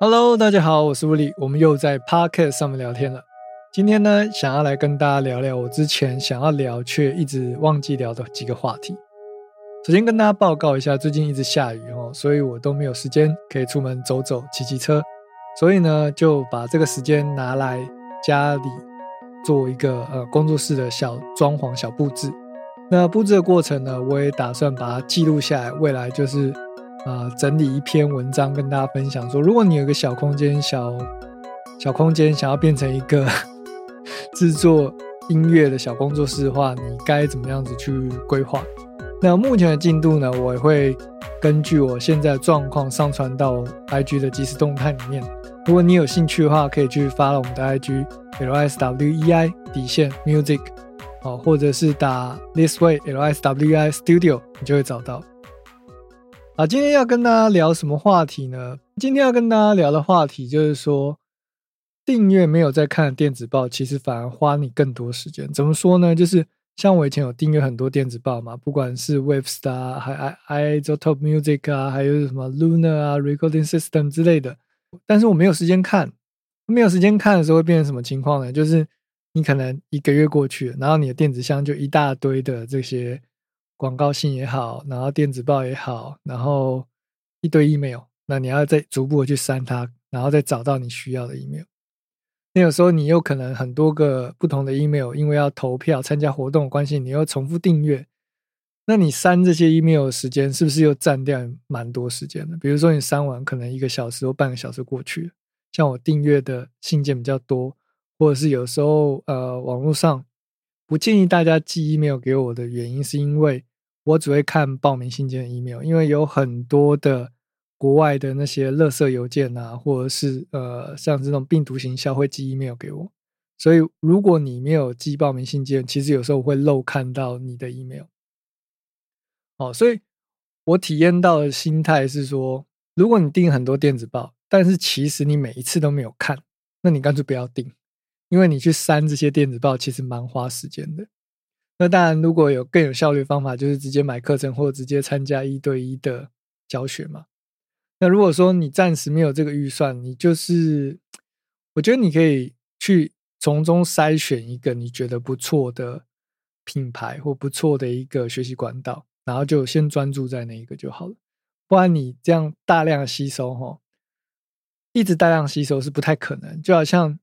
Hello，大家好，我是物理，我们又在 Podcast 上面聊天了。今天呢，想要来跟大家聊聊我之前想要聊却一直忘记聊的几个话题。首先跟大家报告一下，最近一直下雨哦，所以我都没有时间可以出门走走、骑骑车，所以呢，就把这个时间拿来家里做一个呃工作室的小装潢、小布置。那布置的过程呢，我也打算把它记录下来，未来就是啊整理一篇文章跟大家分享。说如果你有一个小空间、小小空间，想要变成一个 制作音乐的小工作室的话，你该怎么样子去规划？那目前的进度呢，我也会根据我现在的状况上传到 IG 的即时动态里面。如果你有兴趣的话，可以去发了我们的 IG L S W E I 底线 Music。哦，或者是打 This Way L S W I Studio，你就会找到。啊，今天要跟大家聊什么话题呢？今天要跟大家聊的话题就是说，订阅没有在看电子报，其实反而花你更多时间。怎么说呢？就是像我以前有订阅很多电子报嘛，不管是 Webstar、还 I I z o Top Music 啊，还有什么 Luna 啊、Recording System 之类的，但是我没有时间看。没有时间看的时候会变成什么情况呢？就是你可能一个月过去了，然后你的电子箱就一大堆的这些广告信也好，然后电子报也好，然后一堆 email，那你要再逐步的去删它，然后再找到你需要的 email。那有时候你又可能很多个不同的 email，因为要投票参加活动的关系，你又重复订阅，那你删这些 email 的时间是不是又占掉蛮多时间的？比如说你删完可能一个小时或半个小时过去，像我订阅的信件比较多。或者是有时候，呃，网络上不建议大家寄 email 给我的原因，是因为我只会看报名信件的 email，因为有很多的国外的那些垃圾邮件啊，或者是呃像这种病毒型销会寄 email 给我，所以如果你没有寄报名信件，其实有时候会漏看到你的 email。哦，所以我体验到的心态是说，如果你订很多电子报，但是其实你每一次都没有看，那你干脆不要订。因为你去删这些电子报，其实蛮花时间的。那当然，如果有更有效率方法，就是直接买课程或直接参加一对一的教学嘛。那如果说你暂时没有这个预算，你就是，我觉得你可以去从中筛选一个你觉得不错的品牌或不错的一个学习管道，然后就先专注在那一个就好了。不然你这样大量吸收哈，一直大量吸收是不太可能，就好像。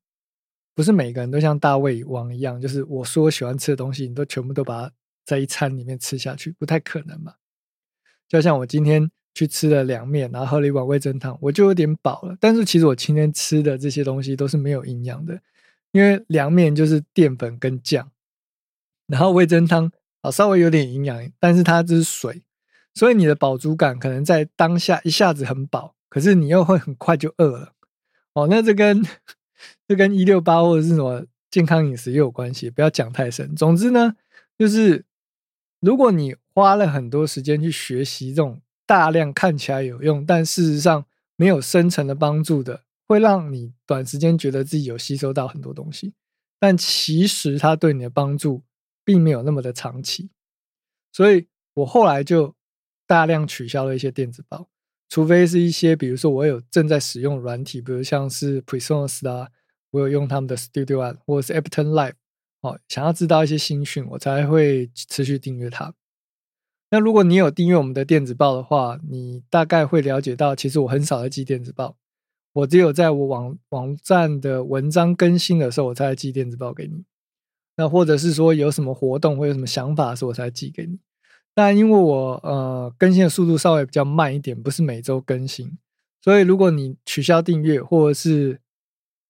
不是每个人都像大胃王一样，就是我说喜欢吃的东西，你都全部都把它在一餐里面吃下去，不太可能嘛。就像我今天去吃了凉面，然后喝了一碗味噌汤，我就有点饱了。但是其实我今天吃的这些东西都是没有营养的，因为凉面就是淀粉跟酱，然后味噌汤啊稍微有点营养，但是它只是水，所以你的饱足感可能在当下一下子很饱，可是你又会很快就饿了。哦，那这跟这跟一六八或者是什么健康饮食也有关系，不要讲太深。总之呢，就是如果你花了很多时间去学习这种大量看起来有用，但事实上没有深层的帮助的，会让你短时间觉得自己有吸收到很多东西，但其实它对你的帮助并没有那么的长期。所以我后来就大量取消了一些电子报。除非是一些，比如说我有正在使用软体，比如像是 Presonus 啊，我有用他们的 Studio One 或者是 Ableton Live，哦，想要知道一些新讯，我才会持续订阅它。那如果你有订阅我们的电子报的话，你大概会了解到，其实我很少在寄电子报，我只有在我网网站的文章更新的时候，我才寄电子报给你。那或者是说有什么活动或有什么想法的时候，我才寄给你。但因为我呃更新的速度稍微比较慢一点，不是每周更新，所以如果你取消订阅或者是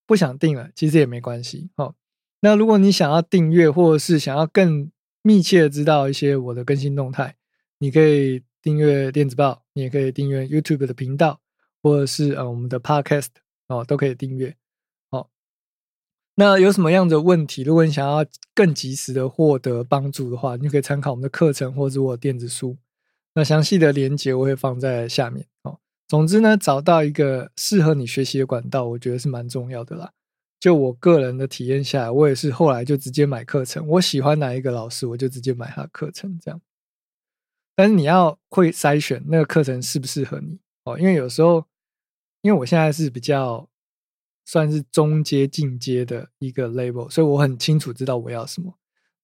不想订了，其实也没关系。好，那如果你想要订阅或者是想要更密切的知道一些我的更新动态，你可以订阅电子报，你也可以订阅 YouTube 的频道，或者是呃我们的 Podcast 哦都可以订阅。那有什么样的问题？如果你想要更及时的获得帮助的话，你就可以参考我们的课程或者我的电子书。那详细的连接我会放在下面哦。总之呢，找到一个适合你学习的管道，我觉得是蛮重要的啦。就我个人的体验下来，我也是后来就直接买课程。我喜欢哪一个老师，我就直接买他的课程这样。但是你要会筛选那个课程适不适合你哦，因为有时候因为我现在是比较算是中阶进阶的一个 level，所以我很清楚知道我要什么。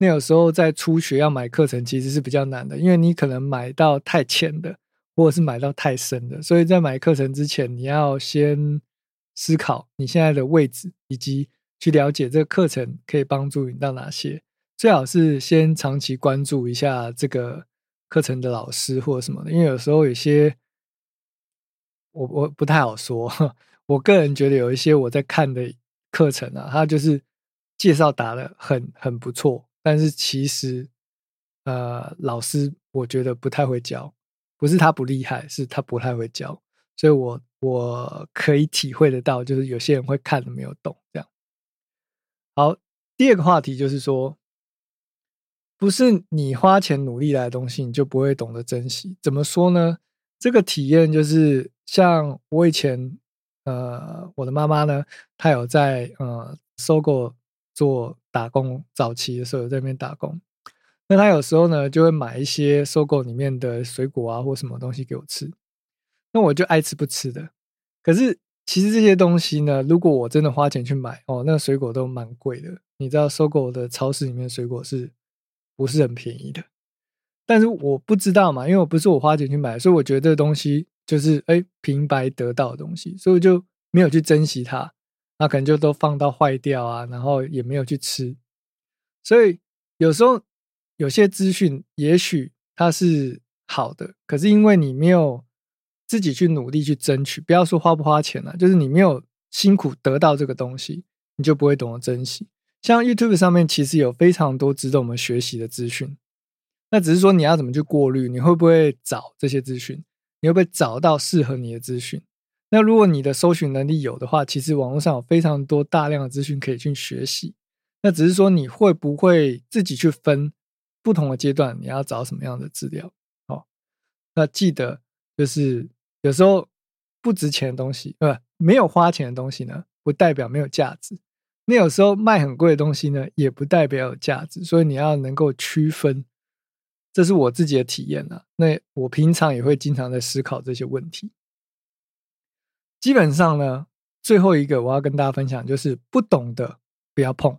那有时候在初学要买课程其实是比较难的，因为你可能买到太浅的，或者是买到太深的，所以在买课程之前，你要先思考你现在的位置，以及去了解这个课程可以帮助你到哪些。最好是先长期关注一下这个课程的老师或者什么的，因为有时候有些我我不太好说。我个人觉得有一些我在看的课程啊，它就是介绍打的很很不错。但是其实，呃，老师我觉得不太会教，不是他不厉害，是他不太会教，所以我我可以体会得到，就是有些人会看的没有懂这样。好，第二个话题就是说，不是你花钱努力来的东西，你就不会懂得珍惜。怎么说呢？这个体验就是像我以前，呃，我的妈妈呢，她有在呃搜狗。做打工早期的时候，在那边打工，那他有时候呢就会买一些收购里面的水果啊或什么东西给我吃，那我就爱吃不吃的。可是其实这些东西呢，如果我真的花钱去买哦，那个水果都蛮贵的。你知道收购的超市里面水果是不是很便宜的？但是我不知道嘛，因为我不是我花钱去买，所以我觉得这东西就是哎平白得到的东西，所以我就没有去珍惜它。那可能就都放到坏掉啊，然后也没有去吃，所以有时候有些资讯也许它是好的，可是因为你没有自己去努力去争取，不要说花不花钱了，就是你没有辛苦得到这个东西，你就不会懂得珍惜。像 YouTube 上面其实有非常多值得我们学习的资讯，那只是说你要怎么去过滤，你会不会找这些资讯，你会不会找到适合你的资讯？那如果你的搜寻能力有的话，其实网络上有非常多大量的资讯可以去学习。那只是说你会不会自己去分不同的阶段，你要找什么样的资料？哦，那记得就是有时候不值钱的东西，呃，没有花钱的东西呢，不代表没有价值。那有时候卖很贵的东西呢，也不代表有价值。所以你要能够区分，这是我自己的体验啊。那我平常也会经常在思考这些问题。基本上呢，最后一个我要跟大家分享，就是不懂的不要碰。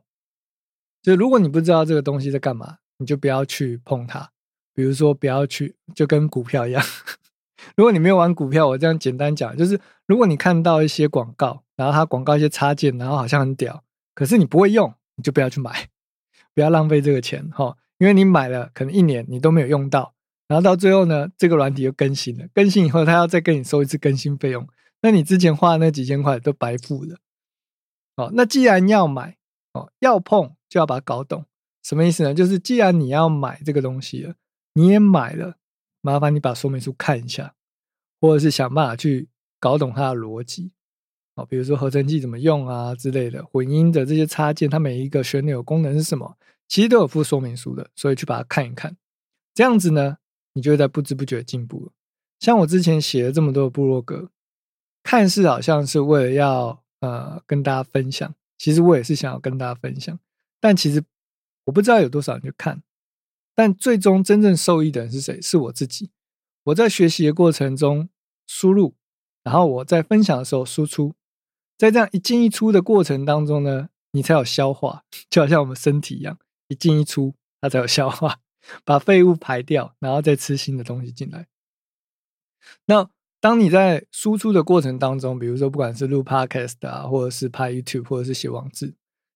就如果你不知道这个东西在干嘛，你就不要去碰它。比如说，不要去，就跟股票一样。如果你没有玩股票，我这样简单讲，就是如果你看到一些广告，然后它广告一些插件，然后好像很屌，可是你不会用，你就不要去买，不要浪费这个钱哈。因为你买了，可能一年你都没有用到，然后到最后呢，这个软体又更新了，更新以后，它要再跟你收一次更新费用。那你之前花的那几千块都白付了，哦，那既然要买，哦，要碰就要把它搞懂，什么意思呢？就是既然你要买这个东西了，你也买了，麻烦你把说明书看一下，或者是想办法去搞懂它的逻辑，哦，比如说合成器怎么用啊之类的，混音的这些插件，它每一个旋钮功能是什么，其实都有附说明书的，所以去把它看一看，这样子呢，你就会在不知不觉进步了。像我之前写了这么多的部落格。看似好像是为了要呃跟大家分享，其实我也是想要跟大家分享，但其实我不知道有多少人去看，但最终真正受益的人是谁？是我自己。我在学习的过程中输入，然后我在分享的时候输出，在这样一进一出的过程当中呢，你才有消化，就好像我们身体一样，一进一出它才有消化，把废物排掉，然后再吃新的东西进来。那。当你在输出的过程当中，比如说不管是录 podcast 啊，或者是拍 YouTube，或者是写网志，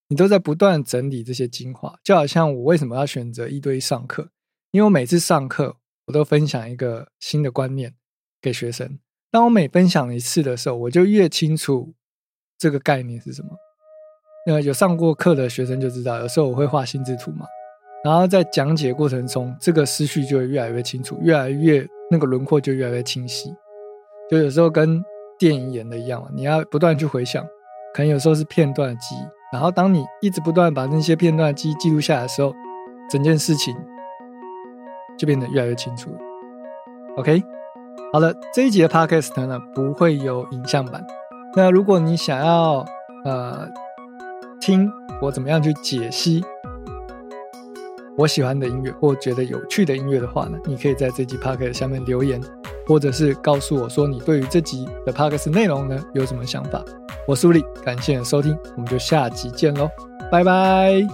你都在不断整理这些精华。就好像我为什么要选择一对一上课？因为我每次上课，我都分享一个新的观念给学生。当我每分享一次的时候，我就越清楚这个概念是什么。那有上过课的学生就知道，有时候我会画心智图嘛，然后在讲解过程中，这个思绪就会越来越清楚，越来越那个轮廓就越来越清晰。就有时候跟电影演的一样嘛，你要不断去回想，可能有时候是片段的记忆，然后当你一直不断把那些片段记忆记录下来的时候，整件事情就变得越来越清楚了。OK，好了，这一集的 Podcast 呢不会有影像版。那如果你想要呃听我怎么样去解析我喜欢的音乐或觉得有趣的音乐的话呢，你可以在这集 Podcast 下面留言。或者是告诉我说你对于这集的 p o d c s 内容呢有什么想法。我是吴力，感谢收听，我们就下集见喽，拜拜。